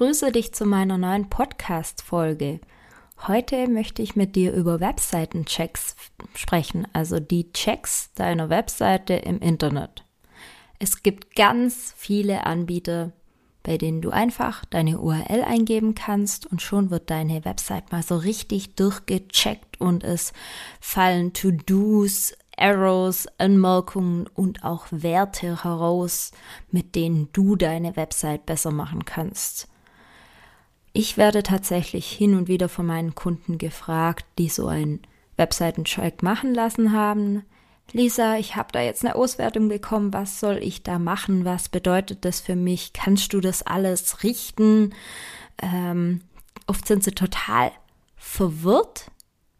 Ich grüße dich zu meiner neuen Podcast-Folge. Heute möchte ich mit dir über Webseitenchecks sprechen, also die Checks deiner Webseite im Internet. Es gibt ganz viele Anbieter, bei denen du einfach deine URL eingeben kannst und schon wird deine Website mal so richtig durchgecheckt und es fallen To-Dos, Arrows, Anmerkungen und auch Werte heraus, mit denen du deine Website besser machen kannst. Ich werde tatsächlich hin und wieder von meinen Kunden gefragt, die so einen Webseitencheck machen lassen haben. Lisa, ich habe da jetzt eine Auswertung bekommen. Was soll ich da machen? Was bedeutet das für mich? Kannst du das alles richten? Ähm, oft sind sie total verwirrt,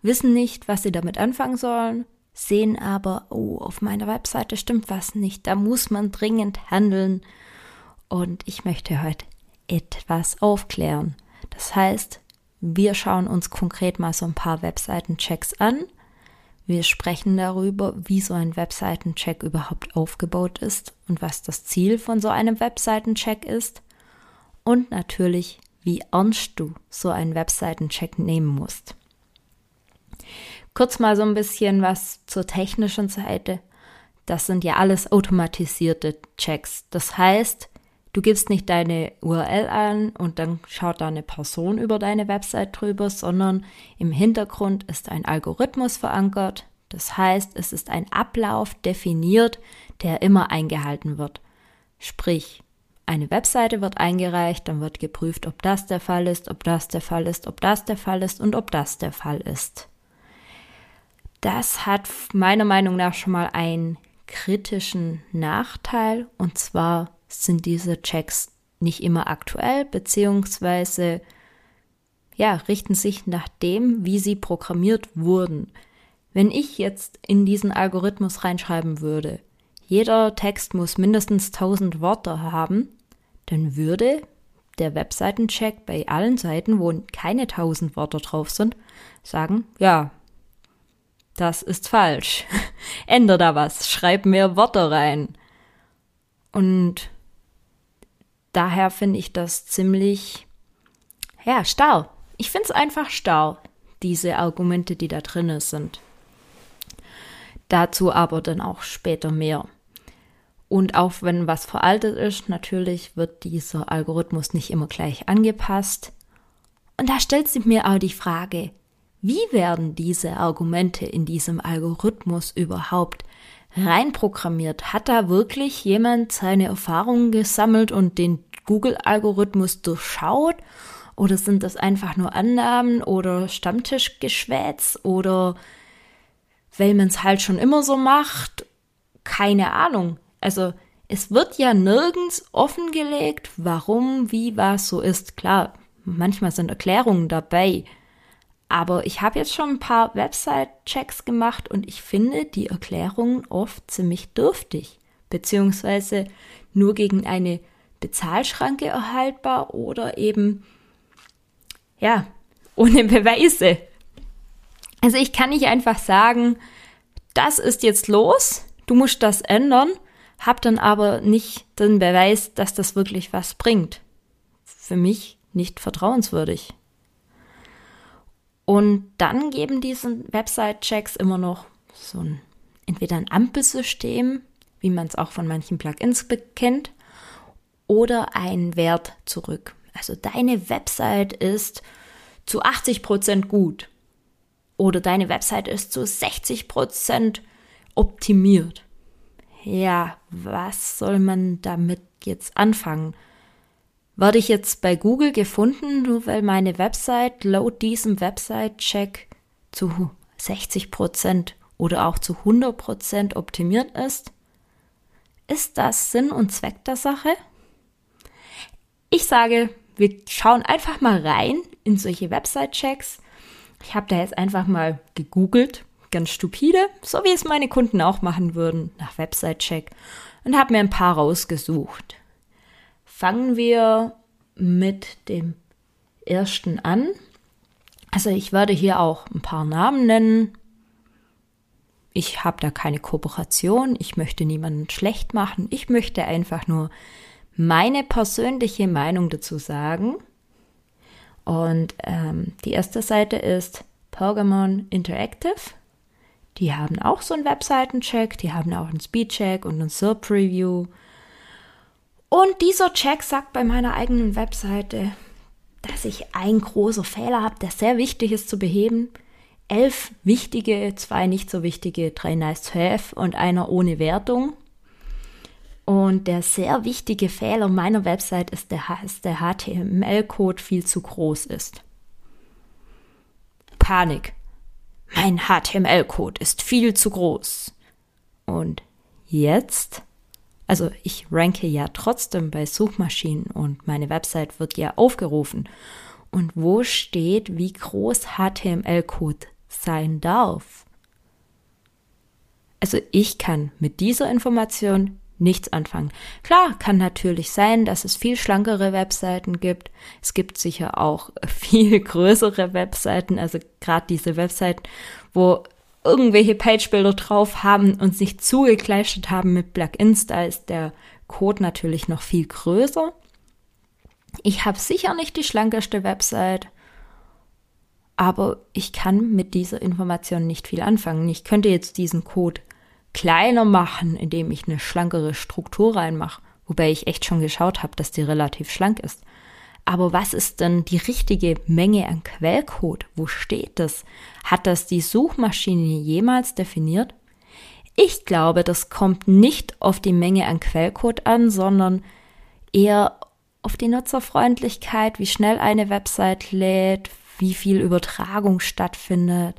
wissen nicht, was sie damit anfangen sollen, sehen aber, oh, auf meiner Webseite stimmt was nicht, da muss man dringend handeln. Und ich möchte heute etwas aufklären. Das heißt, wir schauen uns konkret mal so ein paar Webseitenchecks an. Wir sprechen darüber, wie so ein Webseitencheck überhaupt aufgebaut ist und was das Ziel von so einem Webseitencheck ist. Und natürlich, wie ernst du so einen Webseitencheck nehmen musst. Kurz mal so ein bisschen was zur technischen Seite. Das sind ja alles automatisierte Checks. Das heißt, du gibst nicht deine URL an und dann schaut da eine Person über deine Website drüber, sondern im Hintergrund ist ein Algorithmus verankert. Das heißt, es ist ein Ablauf definiert, der immer eingehalten wird. Sprich, eine Webseite wird eingereicht, dann wird geprüft, ob das der Fall ist, ob das der Fall ist, ob das der Fall ist und ob das der Fall ist. Das hat meiner Meinung nach schon mal einen kritischen Nachteil und zwar sind diese Checks nicht immer aktuell beziehungsweise ja, richten sich nach dem, wie sie programmiert wurden. Wenn ich jetzt in diesen Algorithmus reinschreiben würde, jeder Text muss mindestens 1000 Worte haben, dann würde der Webseitencheck bei allen Seiten, wo keine 1000 Worte drauf sind, sagen, ja, das ist falsch. Änder da was, schreib mehr Worte rein. Und daher finde ich das ziemlich, ja, starr. Ich finde es einfach starr, diese Argumente, die da drin sind. Dazu aber dann auch später mehr. Und auch wenn was veraltet ist, natürlich wird dieser Algorithmus nicht immer gleich angepasst. Und da stellt sich mir auch die Frage, wie werden diese Argumente in diesem Algorithmus überhaupt reinprogrammiert? Hat da wirklich jemand seine Erfahrungen gesammelt und den Google-Algorithmus durchschaut? Oder sind das einfach nur Annahmen oder Stammtischgeschwätz oder weil man es halt schon immer so macht? Keine Ahnung. Also es wird ja nirgends offengelegt, warum, wie, was so ist. Klar, manchmal sind Erklärungen dabei, aber ich habe jetzt schon ein paar Website-Checks gemacht und ich finde die Erklärungen oft ziemlich dürftig, beziehungsweise nur gegen eine Bezahlschranke erhaltbar oder eben, ja, ohne Beweise. Also ich kann nicht einfach sagen, das ist jetzt los, du musst das ändern, hab dann aber nicht den Beweis, dass das wirklich was bringt. Für mich nicht vertrauenswürdig. Und dann geben diese Website-Checks immer noch so ein, entweder ein Ampelsystem, wie man es auch von manchen Plugins kennt, oder einen Wert zurück. Also deine Website ist zu 80 Prozent gut oder deine Website ist zu 60 Prozent optimiert. Ja, was soll man damit jetzt anfangen? Werde ich jetzt bei Google gefunden, nur weil meine Website laut diesem Website-Check zu 60% oder auch zu 100% optimiert ist? Ist das Sinn und Zweck der Sache? ich sage, wir schauen einfach mal rein in solche Website-Checks. Ich habe da jetzt einfach mal gegoogelt, ganz stupide, so wie es meine Kunden auch machen würden, nach Website-Check und habe mir ein paar rausgesucht. Fangen wir mit dem ersten an. Also ich werde hier auch ein paar Namen nennen. Ich habe da keine Kooperation, ich möchte niemanden schlecht machen, ich möchte einfach nur meine persönliche Meinung dazu sagen. Und ähm, die erste Seite ist Pokémon Interactive. Die haben auch so einen Webseitencheck, die haben auch einen Speedcheck und einen SERP Review. Und dieser Check sagt bei meiner eigenen Webseite, dass ich einen großen Fehler habe, der sehr wichtig ist zu beheben. Elf wichtige, zwei nicht so wichtige, drei nice to have und einer ohne Wertung. Und der sehr wichtige Fehler meiner Website ist, der, dass der HTML-Code viel zu groß ist. Panik. Mein HTML-Code ist viel zu groß. Und jetzt? Also ich ranke ja trotzdem bei Suchmaschinen und meine Website wird ja aufgerufen. Und wo steht, wie groß HTML-Code sein darf? Also ich kann mit dieser Information nichts anfangen. Klar, kann natürlich sein, dass es viel schlankere Webseiten gibt. Es gibt sicher auch viel größere Webseiten, also gerade diese Webseiten, wo irgendwelche Pagebilder drauf haben und sich zugekleistert haben mit Plugins, da ist der Code natürlich noch viel größer. Ich habe sicher nicht die schlankeste Website, aber ich kann mit dieser Information nicht viel anfangen. Ich könnte jetzt diesen Code kleiner machen, indem ich eine schlankere Struktur reinmache, wobei ich echt schon geschaut habe, dass die relativ schlank ist. Aber was ist denn die richtige Menge an Quellcode? Wo steht das? Hat das die Suchmaschine jemals definiert? Ich glaube, das kommt nicht auf die Menge an Quellcode an, sondern eher auf die Nutzerfreundlichkeit, wie schnell eine Website lädt, wie viel Übertragung stattfindet.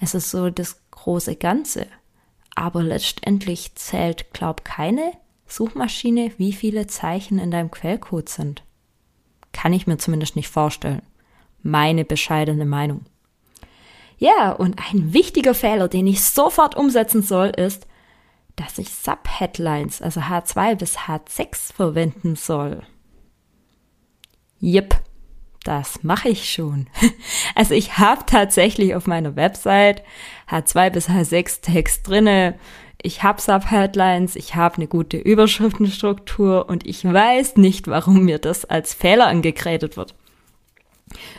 Es ist so das große Ganze. Aber letztendlich zählt, glaub keine Suchmaschine, wie viele Zeichen in deinem Quellcode sind. Kann ich mir zumindest nicht vorstellen. Meine bescheidene Meinung. Ja, und ein wichtiger Fehler, den ich sofort umsetzen soll, ist, dass ich Subheadlines, also H2 bis H6 verwenden soll. Jep, das mache ich schon. Also ich habe tatsächlich auf meiner Website H2 bis H6 Text drinne. Ich habe Subheadlines, ich habe eine gute Überschriftenstruktur und ich weiß nicht, warum mir das als Fehler angekreidet wird.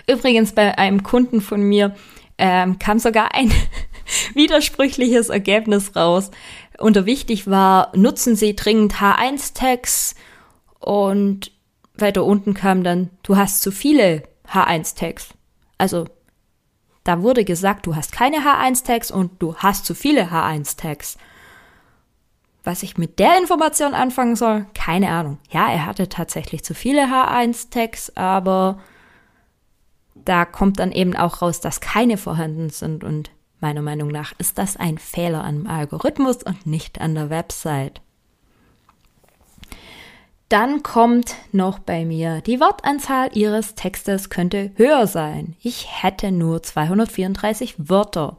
Übrigens bei einem Kunden von mir ähm, kam sogar ein widersprüchliches Ergebnis raus. Unter wichtig war, nutzen Sie dringend H1-Tags und weiter unten kam dann, du hast zu viele H1-Tags. Also, da wurde gesagt, du hast keine H1-Tags und du hast zu viele H1-Tags. Was ich mit der Information anfangen soll, keine Ahnung. Ja, er hatte tatsächlich zu viele H1-Tags, aber da kommt dann eben auch raus, dass keine vorhanden sind und meiner Meinung nach ist das ein Fehler am Algorithmus und nicht an der Website. Dann kommt noch bei mir, die Wortanzahl Ihres Textes könnte höher sein. Ich hätte nur 234 Wörter.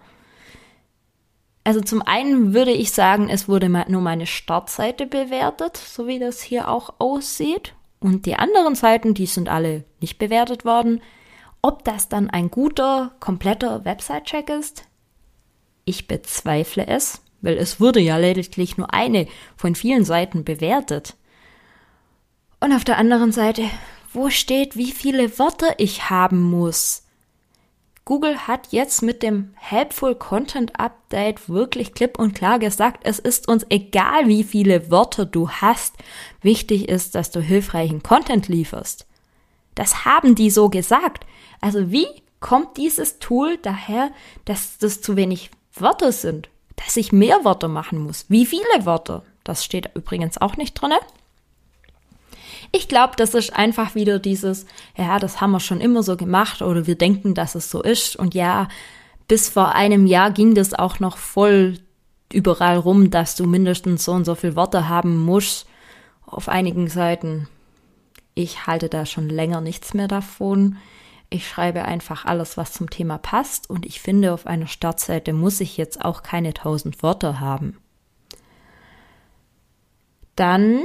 Also zum einen würde ich sagen, es wurde nur meine Startseite bewertet, so wie das hier auch aussieht. Und die anderen Seiten, die sind alle nicht bewertet worden. Ob das dann ein guter, kompletter Website-Check ist? Ich bezweifle es, weil es wurde ja lediglich nur eine von vielen Seiten bewertet. Und auf der anderen Seite, wo steht, wie viele Wörter ich haben muss? Google hat jetzt mit dem Helpful Content Update wirklich klipp und klar gesagt, es ist uns egal, wie viele Wörter du hast. Wichtig ist, dass du hilfreichen Content lieferst. Das haben die so gesagt. Also wie kommt dieses Tool daher, dass das zu wenig Wörter sind? Dass ich mehr Wörter machen muss? Wie viele Wörter? Das steht übrigens auch nicht drinne. Ich glaube, das ist einfach wieder dieses, ja, das haben wir schon immer so gemacht oder wir denken, dass es so ist. Und ja, bis vor einem Jahr ging das auch noch voll überall rum, dass du mindestens so und so viel Worte haben musst auf einigen Seiten. Ich halte da schon länger nichts mehr davon. Ich schreibe einfach alles, was zum Thema passt und ich finde, auf einer Startseite muss ich jetzt auch keine 1000 Wörter haben. Dann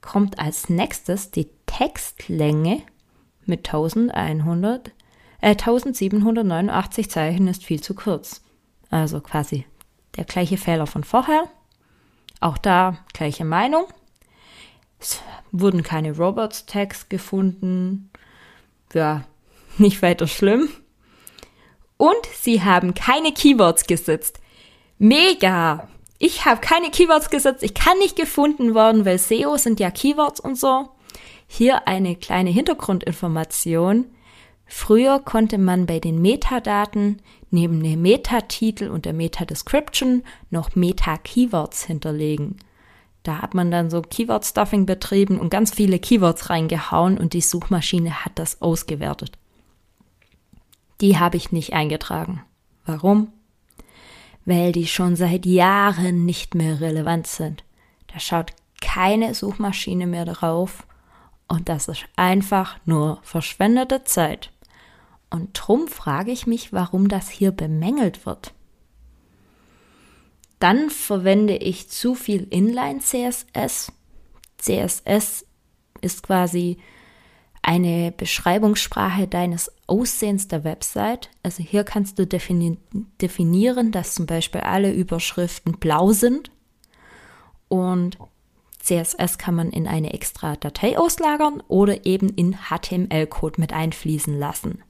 kommt als nächstes die Textlänge mit 1100, äh, 1789 Zeichen ist viel zu kurz. Also quasi der gleiche Fehler von vorher. Auch da gleiche Meinung. Es wurden keine Robots-Tags gefunden. Ja, nicht weiter schlimm. Und sie haben keine Keywords gesetzt. Mega! Ich habe keine Keywords gesetzt. Ich kann nicht gefunden worden, weil SEO sind ja Keywords und so. Hier eine kleine Hintergrundinformation. Früher konnte man bei den Metadaten neben dem Metatitel und der Meta-Description noch Meta-Keywords hinterlegen. Da hat man dann so Keyword-Stuffing betrieben und ganz viele Keywords reingehauen und die Suchmaschine hat das ausgewertet. Die habe ich nicht eingetragen. Warum? Weil die schon seit Jahren nicht mehr relevant sind. Da schaut keine Suchmaschine mehr drauf und das ist einfach nur verschwendete Zeit. Und drum frage ich mich, warum das hier bemängelt wird. Dann verwende ich zu viel Inline CSS. CSS ist quasi eine Beschreibungssprache deines Aussehens der Website. Also hier kannst du defini definieren, dass zum Beispiel alle Überschriften blau sind. Und CSS kann man in eine extra Datei auslagern oder eben in HTML-Code mit einfließen lassen.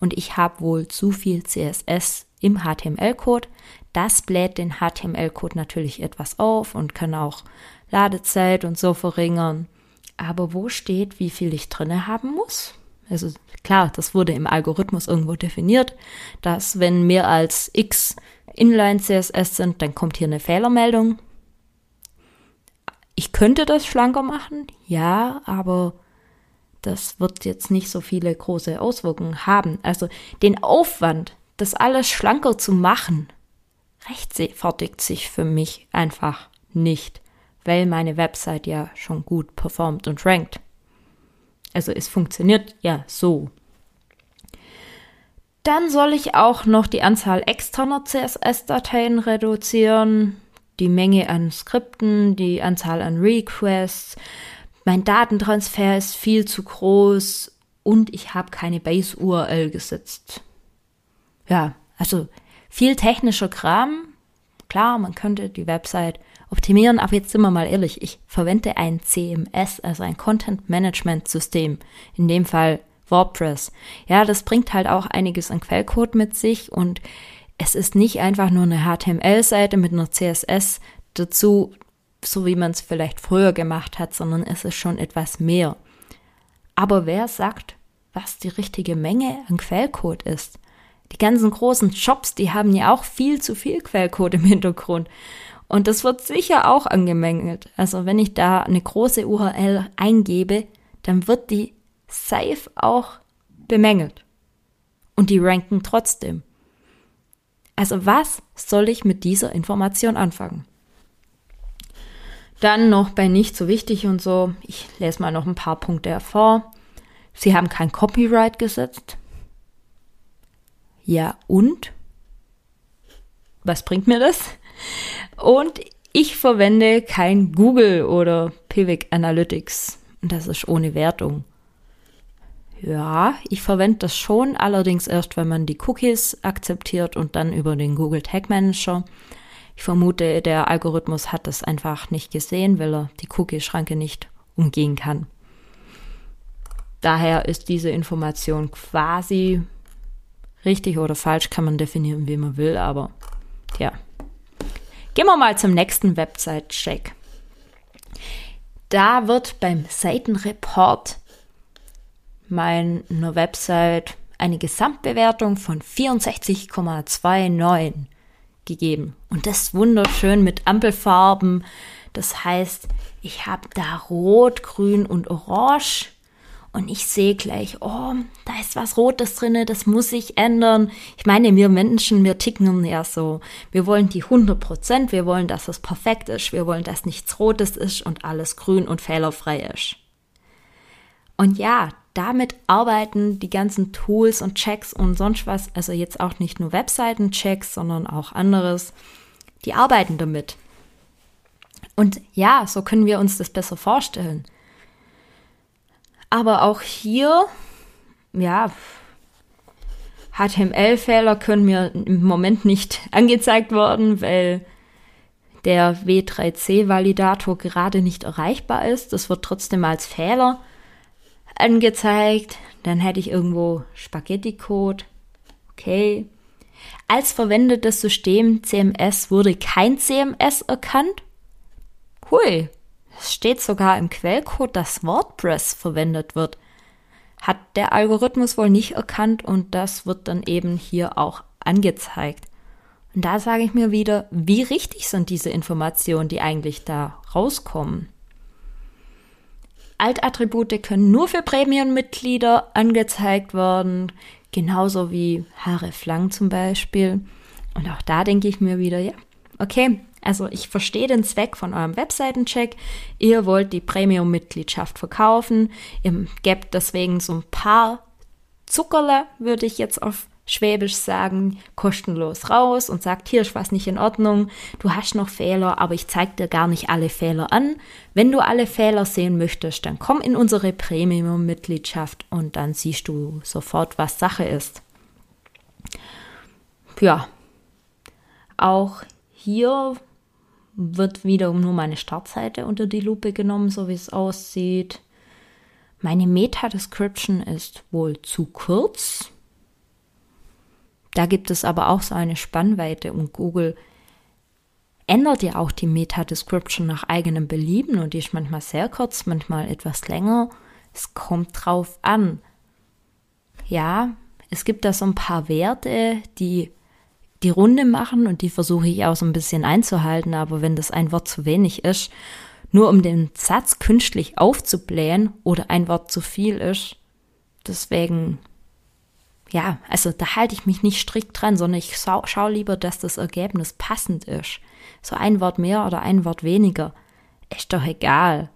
Und ich habe wohl zu viel CSS im HTML-Code. Das bläht den HTML-Code natürlich etwas auf und kann auch Ladezeit und so verringern. Aber wo steht, wie viel ich drinne haben muss? Also klar, das wurde im Algorithmus irgendwo definiert, dass wenn mehr als x Inline CSS sind, dann kommt hier eine Fehlermeldung. Ich könnte das schlanker machen, ja, aber das wird jetzt nicht so viele große Auswirkungen haben. Also den Aufwand, das alles schlanker zu machen, rechtfertigt sich für mich einfach nicht, weil meine Website ja schon gut performt und rankt. Also es funktioniert ja so. Dann soll ich auch noch die Anzahl externer CSS-Dateien reduzieren, die Menge an Skripten, die Anzahl an Requests. Mein Datentransfer ist viel zu groß und ich habe keine Base-URL gesetzt ja, also viel technischer Kram. Klar, man könnte die Website optimieren, aber jetzt sind wir mal ehrlich, ich verwende ein CMS, also ein Content Management System, in dem Fall WordPress. Ja, das bringt halt auch einiges an Quellcode mit sich und es ist nicht einfach nur eine HTML-Seite mit einer CSS dazu, so wie man es vielleicht früher gemacht hat, sondern es ist schon etwas mehr. Aber wer sagt, was die richtige Menge an Quellcode ist? Die ganzen großen Shops, die haben ja auch viel zu viel Quellcode im Hintergrund. Und das wird sicher auch angemängelt. Also wenn ich da eine große URL eingebe, dann wird die safe auch bemängelt. Und die ranken trotzdem. Also was soll ich mit dieser Information anfangen? Dann noch bei nicht so wichtig und so, ich lese mal noch ein paar Punkte hervor. Sie haben kein Copyright gesetzt. Ja, und? Was bringt mir das? Und ich verwende kein Google oder Pivot Analytics. Und das ist ohne Wertung. Ja, ich verwende das schon, allerdings erst, wenn man die Cookies akzeptiert und dann über den Google Tag Manager. Ich vermute, der Algorithmus hat das einfach nicht gesehen, weil er die Cookie-Schranke nicht umgehen kann. Daher ist diese Information quasi Richtig oder falsch kann man definieren, wie man will, aber ja. Gehen wir mal zum nächsten Website-Check. Da wird beim Seitenreport meiner Website eine Gesamtbewertung von 64,29 gegeben. Und das wunderschön mit Ampelfarben. Das heißt, ich habe da Rot, Grün und Orange und ich sehe gleich, oh, da ist was Rotes drinne, das muss sich ändern. Ich meine, wir Menschen, wir ticken ja so. Wir wollen die 100 Prozent, wir wollen, dass es perfekt ist, wir wollen, dass nichts Rotes ist und alles grün und fehlerfrei ist. Und ja, damit arbeiten die ganzen Tools und Checks und sonst was, also jetzt auch nicht nur Webseiten-Checks, sondern auch anderes, die arbeiten damit. Und ja, so können wir uns das besser vorstellen. Aber auch hier, ja, HTML-Fehler können mir im Moment nicht angezeigt werden, weil der W3C-Validator gerade nicht erreichbar ist. Das wird trotzdem als Fehler angezeigt. Dann hätte ich irgendwo Spaghetti-Code. Okay. Als verwendetes System CMS wurde kein CMS erkannt. Hui, es steht sogar im Quellcode, dass WordPress verwendet wird. Hat der Algorithmus wohl nicht erkannt und das wird dann eben hier auch angezeigt. Und da sage ich mir wieder, wie richtig sind diese Informationen, die eigentlich da rauskommen? Altattribute können nur für Premium-Mitglieder angezeigt werden, genauso wie hreflang zum Beispiel. Und auch da denke ich mir wieder, ja, okay, also ich verstehe den Zweck von eurem Webseitencheck. Ihr wollt die Premium-Mitgliedschaft verkaufen. Ihr gebt deswegen so ein paar Zuckerle, würde ich jetzt auf Schwäbisch sagen, kostenlos raus und sagt, hier ist was nicht in Ordnung, du hast noch Fehler, aber ich zeige dir gar nicht alle Fehler an. Wenn du alle Fehler sehen möchtest, dann komm in unsere Premium-Mitgliedschaft und dann siehst du sofort, was Sache ist. Ja, auch hier wird wieder nur meine Startseite unter die Lupe genommen, so wie es aussieht. Meine Meta-Description ist wohl zu kurz. Da gibt es aber auch so eine Spannweite und Google ändert ja auch die Meta-Description nach eigenem Belieben und die ist manchmal sehr kurz, manchmal etwas länger. Es kommt drauf an. Ja, es gibt da so ein paar Werte, die die Runde machen und die versuche ich auch so ein bisschen einzuhalten, aber wenn das ein Wort zu wenig ist, nur um den Satz künstlich aufzublähen oder ein Wort zu viel ist, deswegen, ja, also da halte ich mich nicht strikt dran, sondern ich schaue schau lieber, dass das Ergebnis passend ist. So ein Wort mehr oder ein Wort weniger, ist doch egal.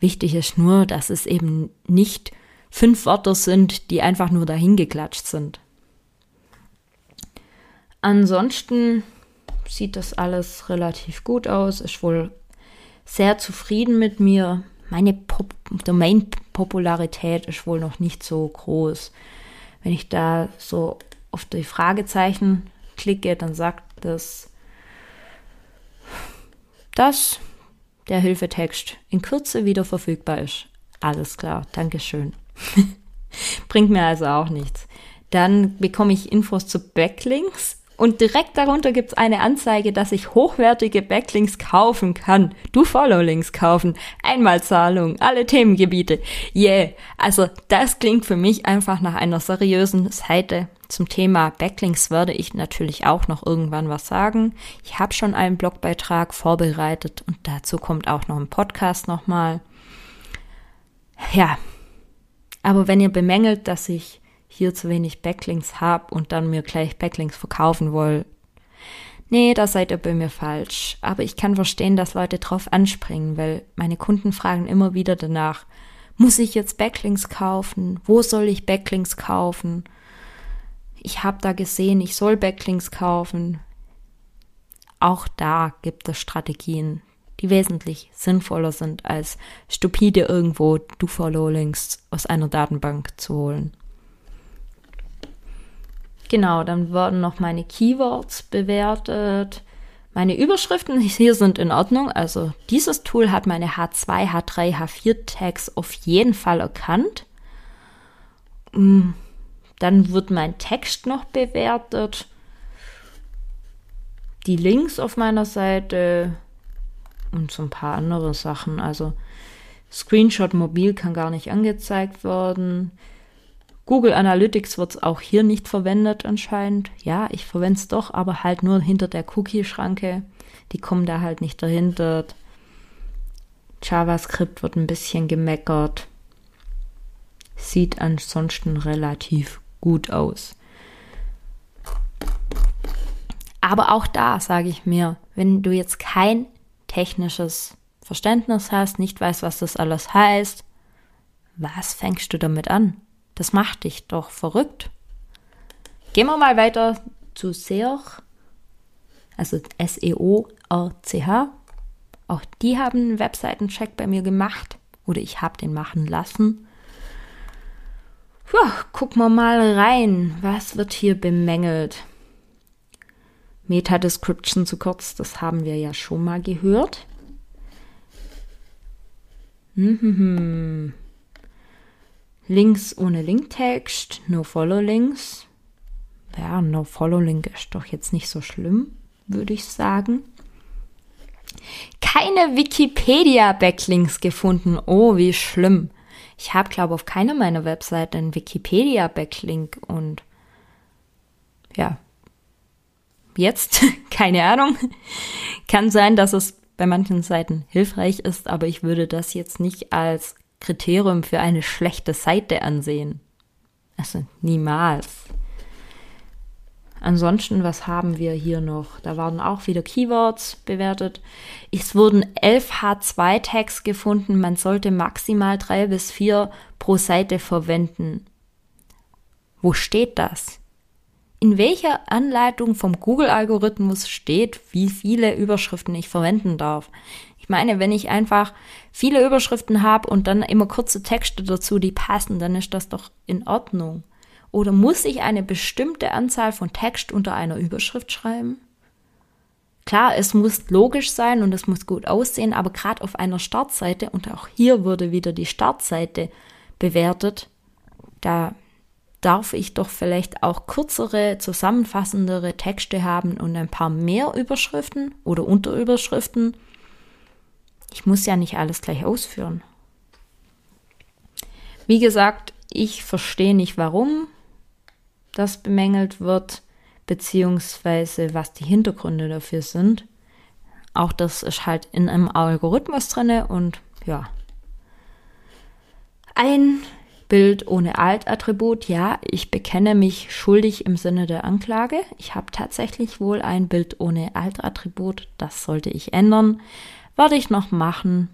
Wichtig ist nur, dass es eben nicht fünf Wörter sind, die einfach nur dahin geklatscht sind. Ansonsten sieht das alles relativ gut aus. Ist wohl sehr zufrieden mit mir. Meine Pop Domain-Popularität ist wohl noch nicht so groß. Wenn ich da so auf die Fragezeichen klicke, dann sagt das, dass der Hilfetext in Kürze wieder verfügbar ist. Alles klar, Dankeschön. Bringt mir also auch nichts. Dann bekomme ich Infos zu Backlinks und direkt darunter gibt es eine Anzeige, dass ich hochwertige Backlinks kaufen kann. Du Follow-Links kaufen. Einmalzahlung, alle Themengebiete. Yeah. Also das klingt für mich einfach nach einer seriösen Seite. Zum Thema Backlinks werde ich natürlich auch noch irgendwann was sagen. Ich habe schon einen Blogbeitrag vorbereitet und dazu kommt auch noch ein Podcast nochmal. Ja. Aber wenn ihr bemängelt, dass ich hier zu wenig Backlinks habe und dann mir gleich Backlinks verkaufen wollt. Nee, da seid ihr bei mir falsch. Aber ich kann verstehen, dass Leute drauf anspringen, weil meine Kunden fragen immer wieder danach, muss ich jetzt Backlinks kaufen? Wo soll ich Backlinks kaufen? Ich habe da gesehen, ich soll Backlinks kaufen. Auch da gibt es Strategien, die wesentlich sinnvoller sind, als stupide irgendwo Do-Follow-Links aus einer Datenbank zu holen. Genau, dann wurden noch meine Keywords bewertet. Meine Überschriften hier sind in Ordnung. Also dieses Tool hat meine H2, H3, H4 Tags auf jeden Fall erkannt. Mm, dann wird mein Text noch bewertet. Die Links auf meiner Seite und so ein paar andere Sachen. Also Screenshot mobil kann gar nicht angezeigt werden. Google Analytics wird auch hier nicht verwendet anscheinend. Ja, ich verwende es doch, aber halt nur hinter der Cookie-Schranke. Die kommen da halt nicht dahinter. JavaScript wird ein bisschen gemeckert. Sieht ansonsten relativ gut aus. Aber auch da sage ich mir, wenn du jetzt kein technisches Verständnis hast, nicht weißt, was das alles heißt, Was fängst du damit an? Das macht dich doch verrückt. Gehen wir mal weiter zu Seoch, also S-E-O-R-C-H. Auch die haben einen Webseitencheck bei mir gemacht oder ich habe den machen lassen. Ja, gucken wir mal rein. Was wird hier bemängelt? Meta-Description zu kurz, das haben wir ja schon mal gehört. Mhm. Links ohne Linktext, No-Follow-Links. Ja, No-Follow-Link ist doch jetzt nicht so schlimm, würde ich sagen. Keine Wikipedia-Backlinks gefunden. Oh, wie schlimm. Ich habe, glaube ich, auf keiner meiner Webseiten einen Wikipedia-Backlink und ja, jetzt, keine Ahnung. Kann sein, dass es bei manchen Seiten hilfreich ist, aber ich würde das jetzt nicht als Kriterium für eine schlechte Seite ansehen. Also niemals. Ansonsten, was haben wir hier noch? Da waren auch wieder Keywords bewertet. Es wurden 11 H2-Tags gefunden. Man sollte maximal drei bis vier pro Seite verwenden. Wo steht das? In welcher Anleitung vom Google-Algorithmus steht, wie viele Überschriften ich verwenden darf? Ich meine, wenn ich einfach viele Überschriften habe und dann immer kurze Texte dazu, die passen, dann ist das doch in Ordnung. Oder muss ich eine bestimmte Anzahl von Text unter einer Überschrift schreiben? Klar, es muss logisch sein und es muss gut aussehen, aber gerade auf einer Startseite, und auch hier wurde wieder die Startseite bewertet, da darf ich doch vielleicht auch kürzere, zusammenfassendere Texte haben und ein paar mehr Überschriften oder Unterüberschriften. Ich muss ja nicht alles gleich ausführen. Wie gesagt, ich verstehe nicht, warum das bemängelt wird, beziehungsweise was die Hintergründe dafür sind. Auch das ist halt in einem Algorithmus drinne und ja. Ein Bild ohne Alt-Attribut. Ja, ich bekenne mich schuldig im Sinne der Anklage. Ich habe tatsächlich wohl ein Bild ohne Alt-Attribut. Das sollte ich ändern. Werde ich noch machen.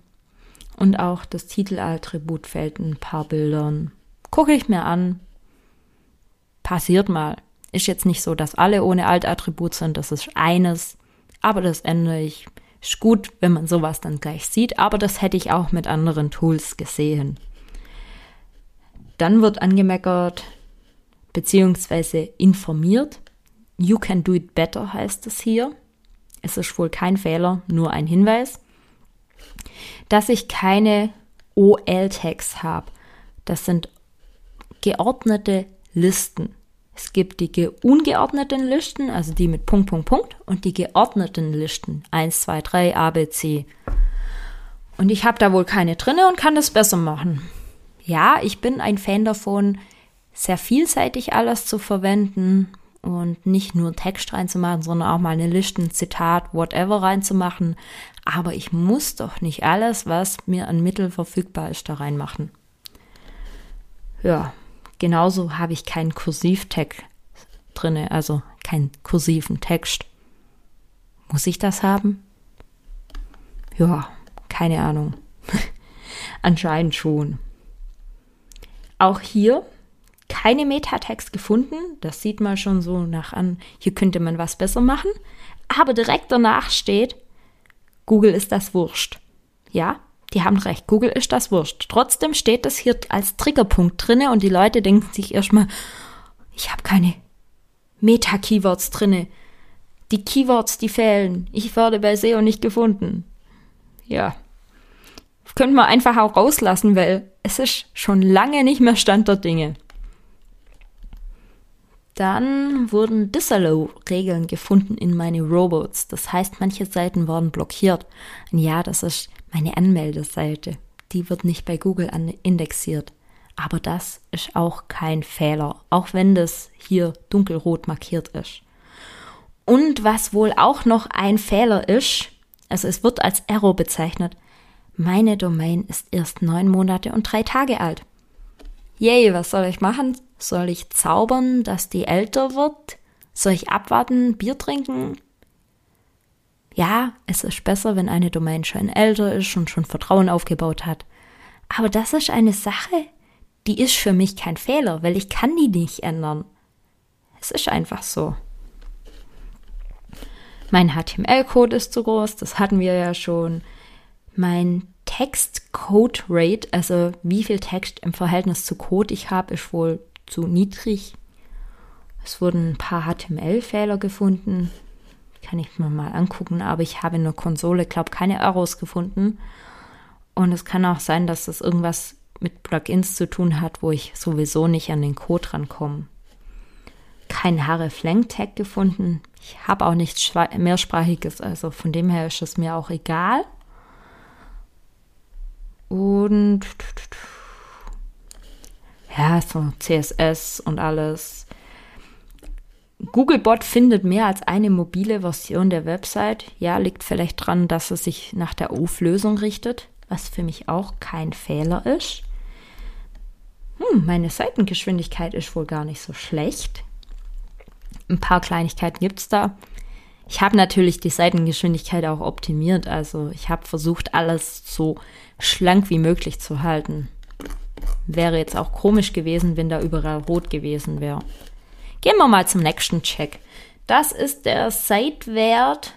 Und auch das Titelattribut fällt in ein paar Bildern. Gucke ich mir an, passiert mal. Ist jetzt nicht so, dass alle ohne Altattribut sind, das ist eines, aber das ändere ich. Ist gut, wenn man sowas dann gleich sieht, aber das hätte ich auch mit anderen Tools gesehen. Dann wird angemeckert beziehungsweise informiert. You can do it better heißt es hier. Es ist wohl kein Fehler, nur ein Hinweis. Dass ich keine OL-Tags habe. Das sind geordnete Listen. Es gibt die ungeordneten Listen, also die mit Punkt, Punkt, Punkt, und die geordneten Listen. 1, 2, 3, A, B, C. Und ich habe da wohl keine drinne und kann das besser machen. Ja, ich bin ein Fan davon, sehr vielseitig alles zu verwenden und nicht nur Text reinzumachen, sondern auch mal eine Liste, Zitat, whatever reinzumachen. Aber ich muss doch nicht alles, was mir an Mitteln verfügbar ist, da reinmachen. Ja, Genauso habe ich keinen Kursivtag drinne, also keinen kursiven Text. Muss ich das haben? Ja, keine Ahnung. Anscheinend schon. Auch hier keine Metatext gefunden. Das sieht man schon so nach an. Hier könnte man was besser machen. Aber direkt danach steht, Google ist das Wurscht. Ja, die haben recht, Google ist das wurscht. Trotzdem steht das hier als Triggerpunkt drinne und die Leute denken sich erstmal, ich habe keine Meta-Keywords drinne. Die Keywords, die fehlen. Ich werde bei SEO nicht gefunden. Ja. Könnte man einfach auch rauslassen, weil es ist schon lange nicht mehr Stand der Dinge. Dann wurden Disallow-Regeln gefunden in meine Robots. Das heißt, manche Seiten wurden blockiert. Und ja, das ist meine Anmeldeseite, die wird nicht bei Google indexiert. Aber das ist auch kein Fehler, auch wenn das hier dunkelrot markiert ist. Und was wohl auch noch ein Fehler ist, also es wird als Error bezeichnet, meine Domain ist erst neun Monate und drei Tage alt. Yay, was soll ich machen? Soll ich zaubern, dass die älter wird? Soll ich abwarten, Bier trinken? ja, es ist besser, wenn eine Domain schon älter ist und schon Vertrauen aufgebaut hat. Aber das ist eine Sache, die ist für mich kein Fehler, weil ich kann die nicht ändern. Es ist einfach so. Mein HTML-Code ist zu groß, das hatten wir ja schon. Mein Text-Code-Rate, also wie viel Text im Verhältnis zu Code ich habe, ist wohl zu niedrig. Es wurden ein paar HTML-Fehler gefunden. Kann ich mir mal angucken, aber ich habe in der Konsole, glaube keine Errors gefunden. Und es kann auch sein, dass das irgendwas mit Plugins zu tun hat, wo ich sowieso nicht an den Code rankomme. Kein hreflang-Tag gefunden. Ich habe auch nichts mehrsprachiges, also von dem her ist es mir auch egal. Und ja, so CSS und alles. Googlebot findet mehr als eine mobile Version der Website. Ja, liegt vielleicht dran, dass es sich nach der Auflösung richtet, was für mich auch kein Fehler ist. Hm, meine Seitengeschwindigkeit ist wohl gar nicht so schlecht. Ein paar Kleinigkeiten gibt es da. Ich habe natürlich die Seitengeschwindigkeit auch optimiert. Also ich habe versucht, alles so schlank wie möglich zu halten. Wäre jetzt auch komisch gewesen, wenn da überall rot gewesen wäre. Gehen wir mal zum nächsten Check. Das ist der Site-Wert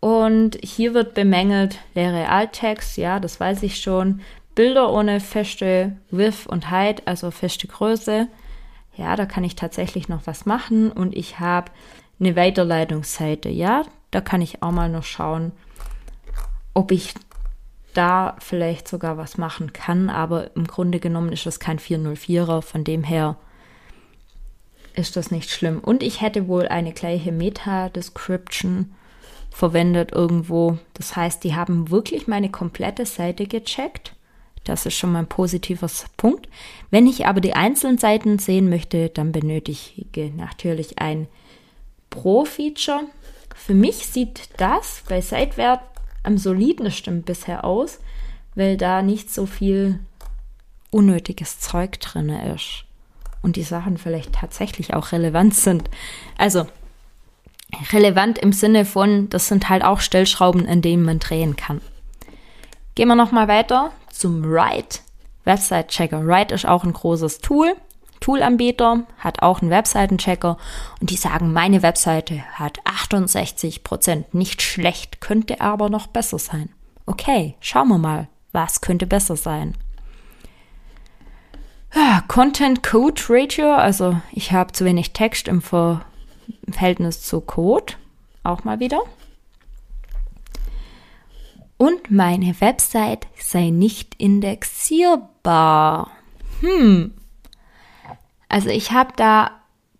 und hier wird bemängelt leere Alttext. Ja, das weiß ich schon. Bilder ohne feste Width und Height, also feste Größe. Ja, da kann ich tatsächlich noch was machen und ich habe eine Weiterleitungsseite. Ja, da kann ich auch mal noch schauen, ob ich da vielleicht sogar was machen kann, aber im Grunde genommen ist das kein 404er, von dem her ist das nicht schlimm. Und ich hätte wohl eine gleiche Meta-Description verwendet irgendwo. Das heißt, die haben wirklich meine komplette Seite gecheckt. Das ist schon mal ein positiver Punkt. Wenn ich aber die einzelnen Seiten sehen möchte, dann benötige natürlich ein Pro-Feature. Für mich sieht das bei Seitwert am solidesten bisher aus, weil da nicht so viel unnötiges Zeug drin ist und die Sachen vielleicht tatsächlich auch relevant sind. Also relevant im Sinne von, das sind halt auch Stellschrauben, in denen man drehen kann. Gehen wir nochmal weiter zum Write Website Checker. Write ist auch ein großes Tool. Toolanbieter hat auch einen Webseitenchecker und die sagen, meine Webseite hat 68 Prozent. Nicht schlecht, könnte aber noch besser sein. Okay, schauen wir mal, was könnte besser sein. Content Code Ratio, also ich habe zu wenig Text im Verhältnis zu Code, auch mal wieder. Und meine Website sei nicht indexierbar. Hm. Also ich habe da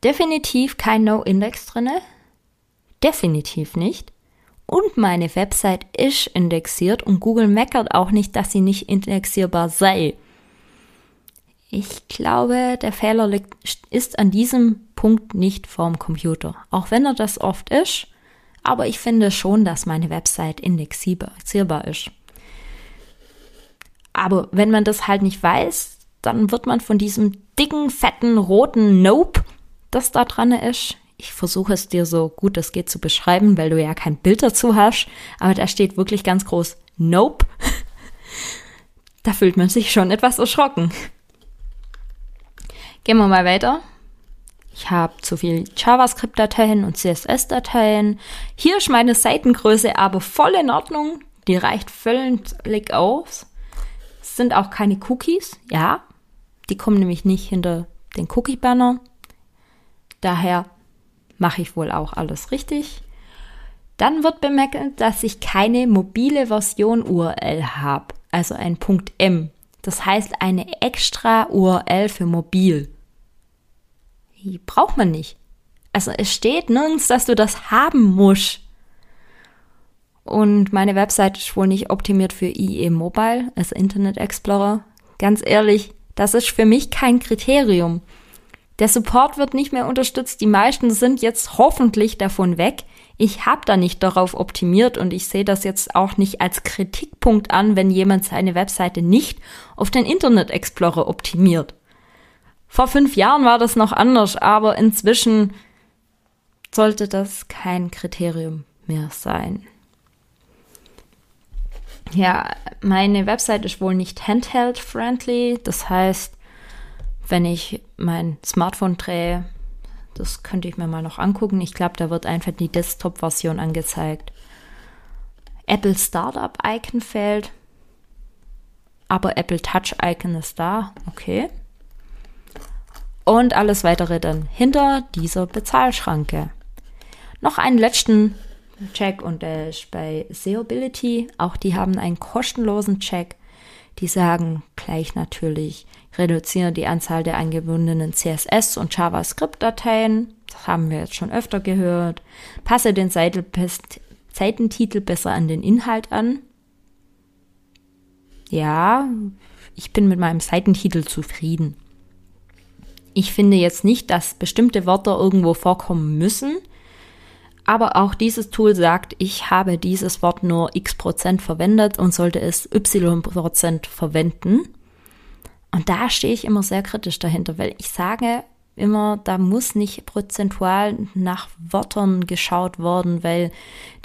definitiv kein No-Index drinne. Definitiv nicht. Und meine Website ist indexiert und Google meckert auch nicht, dass sie nicht indexierbar sei. Ich glaube, der Fehler liegt, ist an diesem Punkt nicht vorm Computer. Auch wenn er das oft ist. Aber ich finde schon, dass meine Website indexierbar ist. Aber wenn man das halt nicht weiß, dann wird man von diesem dicken, fetten, roten Nope, das da dran ist, ich versuche es dir so gut es geht zu beschreiben, weil du ja kein Bild dazu hast, aber da steht wirklich ganz groß Nope. da fühlt man sich schon etwas erschrocken. Gehen wir mal weiter. Ich habe zu viel JavaScript-Dateien und CSS-Dateien. Hier ist meine Seitengröße aber voll in Ordnung. Die reicht völlig aus. Es sind auch keine Cookies. Ja, die kommen nämlich nicht hinter den Cookie-Banner. Daher mache ich wohl auch alles richtig. Dann wird bemerkt, dass ich keine mobile Version URL habe, also ein .m. Das heißt eine extra URL für mobil. Die braucht man nicht. Also es steht nirgends, dass du das haben musst. Und meine Website ist wohl nicht optimiert für IE Mobile, also Internet Explorer. Ganz ehrlich, das ist für mich kein Kriterium. Der Support wird nicht mehr unterstützt. Die meisten sind jetzt hoffentlich davon weg. Ich habe da nicht darauf optimiert und ich sehe das jetzt auch nicht als Kritikpunkt an, wenn jemand seine Webseite nicht auf den Internet Explorer optimiert. Vor fünf Jahren war das noch anders, aber inzwischen sollte das kein Kriterium mehr sein. Ja, meine Website ist wohl nicht handheld-friendly. Das heißt, wenn ich mein Smartphone drehe, das könnte ich mir mal noch angucken. Ich glaube, da wird einfach die Desktop-Version angezeigt. Apple Startup Icon fehlt, aber Apple Touch Icon ist da. Okay. Und alles weitere dann hinter dieser Bezahlschranke. Noch einen letzten Check und ist bei Seeability. Auch die haben einen kostenlosen Check. Die sagen gleich natürlich, reduziere die Anzahl der eingebundenen CSS und JavaScript-Dateien. Das haben wir jetzt schon öfter gehört. Passe den Seitentitel besser an den Inhalt an. Ja, ich bin mit meinem Seitentitel zufrieden. Ich finde jetzt nicht, dass bestimmte Wörter irgendwo vorkommen müssen. Aber auch dieses Tool sagt, ich habe dieses Wort nur x Prozent verwendet und sollte es y Prozent verwenden. Und da stehe ich immer sehr kritisch dahinter, weil ich sage immer, da muss nicht prozentual nach Wörtern geschaut worden, weil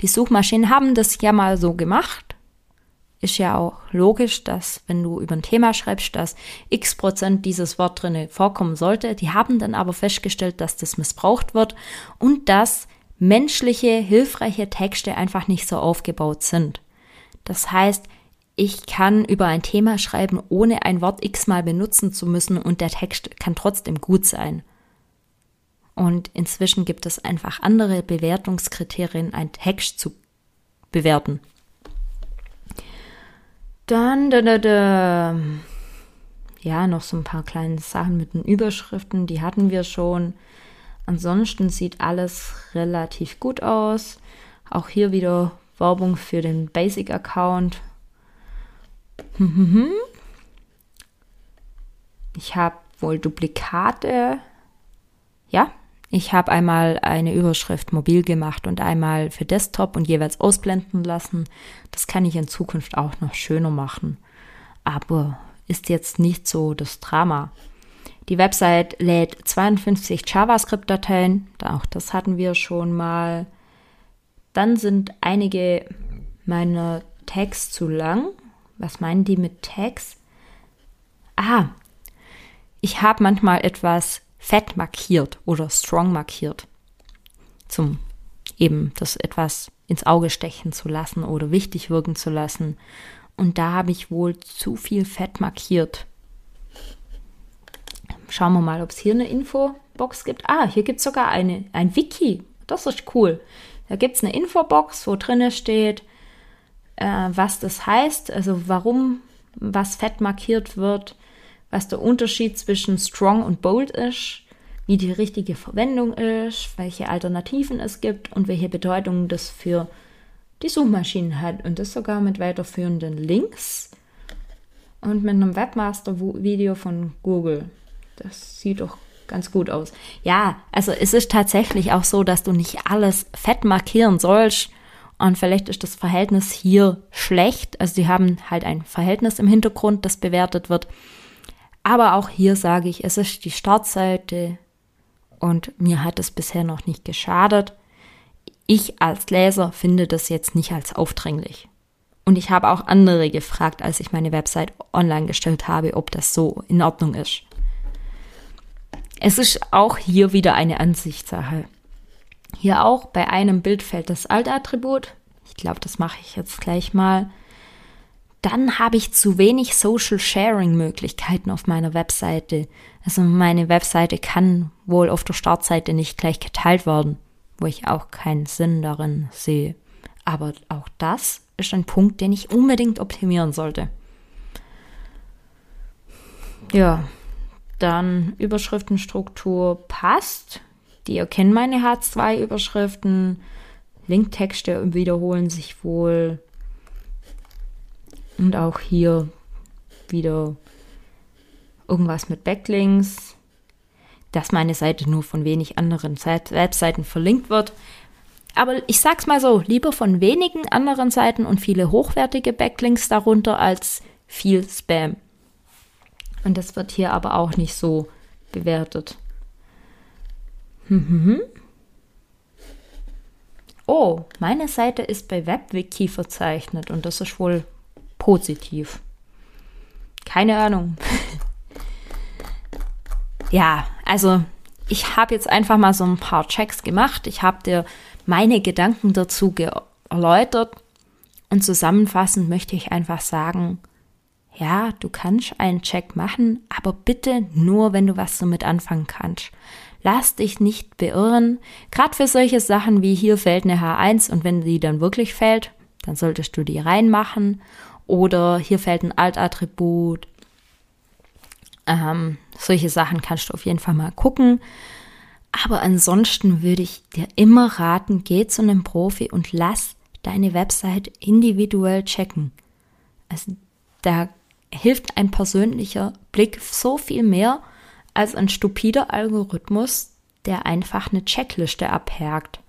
die Suchmaschinen haben das ja mal so gemacht. Ist ja auch logisch, dass wenn du über ein Thema schreibst, dass x Prozent dieses Wort drinne vorkommen sollte. Die haben dann aber festgestellt, dass das missbraucht wird und dass menschliche, hilfreiche Texte einfach nicht so aufgebaut sind. Das heißt, ich kann über ein Thema schreiben, ohne ein Wort x-mal benutzen zu müssen und der Text kann trotzdem gut sein. Und inzwischen gibt es einfach andere Bewertungskriterien, einen Text zu bewerten. Dann, da, da, da. ja, noch so ein paar kleine Sachen mit den Überschriften, die hatten wir schon. Ansonsten sieht alles relativ gut aus. Auch hier wieder Werbung für den Basic-Account. Ich habe wohl Duplikate. Ja, ich habe einmal eine Überschrift mobil gemacht und einmal für Desktop und jeweils ausblenden lassen. Das kann ich in Zukunft auch noch schöner machen. Aber ist jetzt nicht so das Drama. Die Website lädt 52 JavaScript-Dateien, auch das hatten wir schon mal. Dann sind einige meiner Tags zu lang. Was meinen die mit Tags? Ah, ich habe manchmal etwas fett markiert oder strong markiert, zum eben das etwas ins Auge stechen zu lassen oder wichtig wirken zu lassen. Und da habe ich wohl zu viel Fett markiert. Schauen wir mal, ob es hier eine Infobox gibt. Ah, hier gibt es sogar eine, ein Wiki. Das ist cool. Da gibt es eine Infobox, wo drin steht, äh, was das heißt, also warum was fett markiert wird, was der Unterschied zwischen strong und bold ist, wie die richtige Verwendung ist, welche Alternativen es gibt und welche Bedeutung das für die Suchmaschinen hat. Und das sogar mit weiterführenden Links und mit einem Webmaster-Video von Google. Das sieht doch ganz gut aus. Ja, also es ist tatsächlich auch so, dass du nicht alles fett markieren sollst. Und vielleicht ist das Verhältnis hier schlecht. Also sie haben halt ein Verhältnis im Hintergrund, das bewertet wird. Aber auch hier sage ich, es ist die Startseite und mir hat es bisher noch nicht geschadet. Ich als Leser finde das jetzt nicht als aufdringlich. Und ich habe auch andere gefragt, als ich meine Website online gestellt habe, ob das so in Ordnung ist. Es ist auch hier wieder eine Ansichtssache. Hier auch bei einem Bild fällt das Alt-Attribut. Ich glaube, das mache ich jetzt gleich mal. Dann habe ich zu wenig Social Sharing Möglichkeiten auf meiner Webseite. Also meine Webseite kann wohl auf der Startseite nicht gleich geteilt werden, wo ich auch keinen Sinn darin sehe. Aber auch das ist ein Punkt, den ich unbedingt optimieren sollte. Ja, dann Überschriftenstruktur passt. Die erkennen meine H2-Überschriften. Linktexte wiederholen sich wohl. Und auch hier wieder irgendwas mit Backlinks. Dass meine Seite nur von wenig anderen Webseiten verlinkt wird. Aber ich sag's mal so, lieber von wenigen anderen Seiten und viele hochwertige Backlinks darunter als viel Spam. Und das wird hier aber auch nicht so bewertet. Mhm. Oh, meine Seite ist bei WebWiki verzeichnet und das ist wohl positiv. Keine Ahnung. ja, also ich habe jetzt einfach mal so ein paar Checks gemacht. Ich habe dir meine Gedanken dazu erläutert und zusammenfassend möchte ich einfach sagen, ja, du kannst einen Check machen, aber bitte nur, wenn du was damit anfangen kannst. Lass dich nicht beirren. Gerade für solche Sachen wie hier fällt eine H1 und wenn die dann wirklich fällt, dann solltest du die reinmachen. Oder hier fällt ein Altattribut. Ähm, solche Sachen kannst du auf jeden Fall mal gucken. Aber ansonsten würde ich dir immer raten, geh zu einem Profi und lass deine Website individuell checken. Also da hilft ein persönlicher Blick so viel mehr als ein stupider Algorithmus, der einfach eine Checkliste abhakt.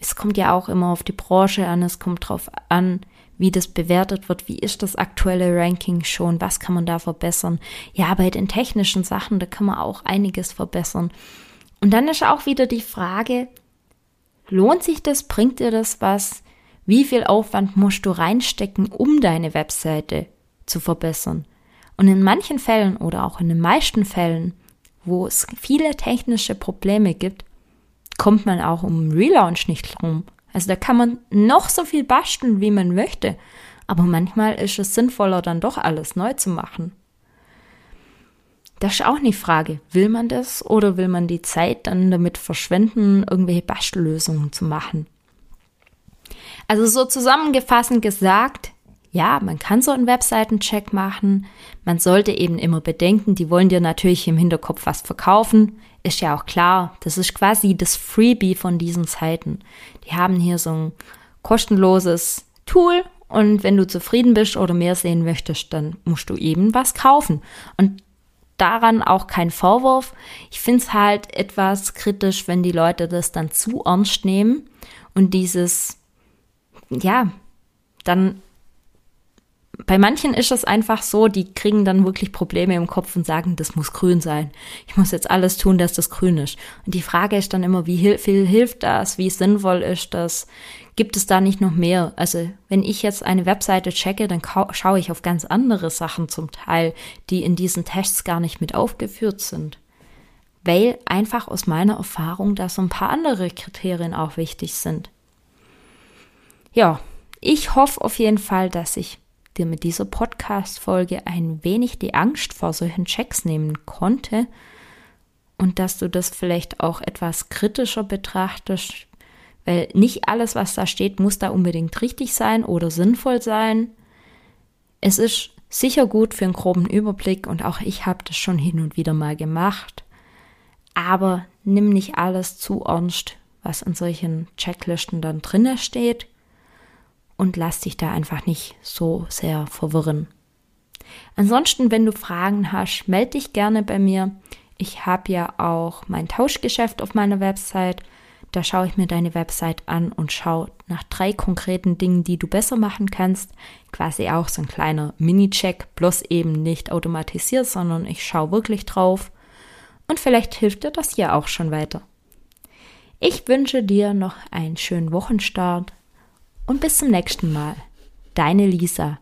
Es kommt ja auch immer auf die Branche an, es kommt drauf an, wie das bewertet wird, wie ist das aktuelle Ranking schon, was kann man da verbessern. Ja, bei den technischen Sachen, da kann man auch einiges verbessern. Und dann ist auch wieder die Frage, lohnt sich das, bringt dir das was? Wie viel Aufwand musst du reinstecken, um deine Webseite zu verbessern? Und in manchen Fällen oder auch in den meisten Fällen, wo es viele technische Probleme gibt, kommt man auch um Relaunch nicht rum. Also da kann man noch so viel basteln, wie man möchte. Aber manchmal ist es sinnvoller, dann doch alles neu zu machen. Das ist auch eine Frage. Will man das oder will man die Zeit dann damit verschwenden, irgendwelche Bastellösungen zu machen? Also so zusammengefasst gesagt, ja, man kann so einen Webseitencheck machen. Man sollte eben immer bedenken, die wollen dir natürlich im Hinterkopf was verkaufen. Ist ja auch klar, das ist quasi das Freebie von diesen Seiten. Die haben hier so ein kostenloses Tool und wenn du zufrieden bist oder mehr sehen möchtest, dann musst du eben was kaufen. Und daran auch kein Vorwurf. Ich finde es halt etwas kritisch, wenn die Leute das dann zu ernst nehmen und dieses, ja, dann bei manchen ist es einfach so, die kriegen dann wirklich Probleme im Kopf und sagen, das muss grün sein. Ich muss jetzt alles tun, dass das grün ist. Und die Frage ist dann immer, wie viel hilft das? Wie sinnvoll ist das? Gibt es da nicht noch mehr? Also, wenn ich jetzt eine Webseite checke, dann schaue ich auf ganz andere Sachen zum Teil, die in diesen Tests gar nicht mit aufgeführt sind. Weil einfach aus meiner Erfahrung da so ein paar andere Kriterien auch wichtig sind. Ja, ich hoffe auf jeden Fall, dass ich dir mit dieser Podcast-Folge ein wenig die Angst vor solchen Checks nehmen konnte und dass du das vielleicht auch etwas kritischer betrachtest, weil nicht alles, was da steht, muss da unbedingt richtig sein oder sinnvoll sein. Es ist sicher gut für einen groben Überblick und auch ich habe das schon hin und wieder mal gemacht. Aber nimm nicht alles zu ernst, was in solchen Checklisten dann drinne steht und lass dich da einfach nicht so sehr verwirren. Ansonsten, wenn du Fragen hast, melde dich gerne bei mir. Ich habe ja auch mein Tauschgeschäft auf meiner Website. Da schaue ich mir deine Website an und schaue nach drei konkreten Dingen, die du besser machen kannst. Quasi auch so ein kleiner Mini-Check, bloß eben nicht automatisiert, sondern ich schaue wirklich drauf. Und vielleicht hilft dir das hier auch schon weiter. Ich wünsche dir noch einen schönen Wochenstart und bis zum nächsten Mal. Deine Lisa.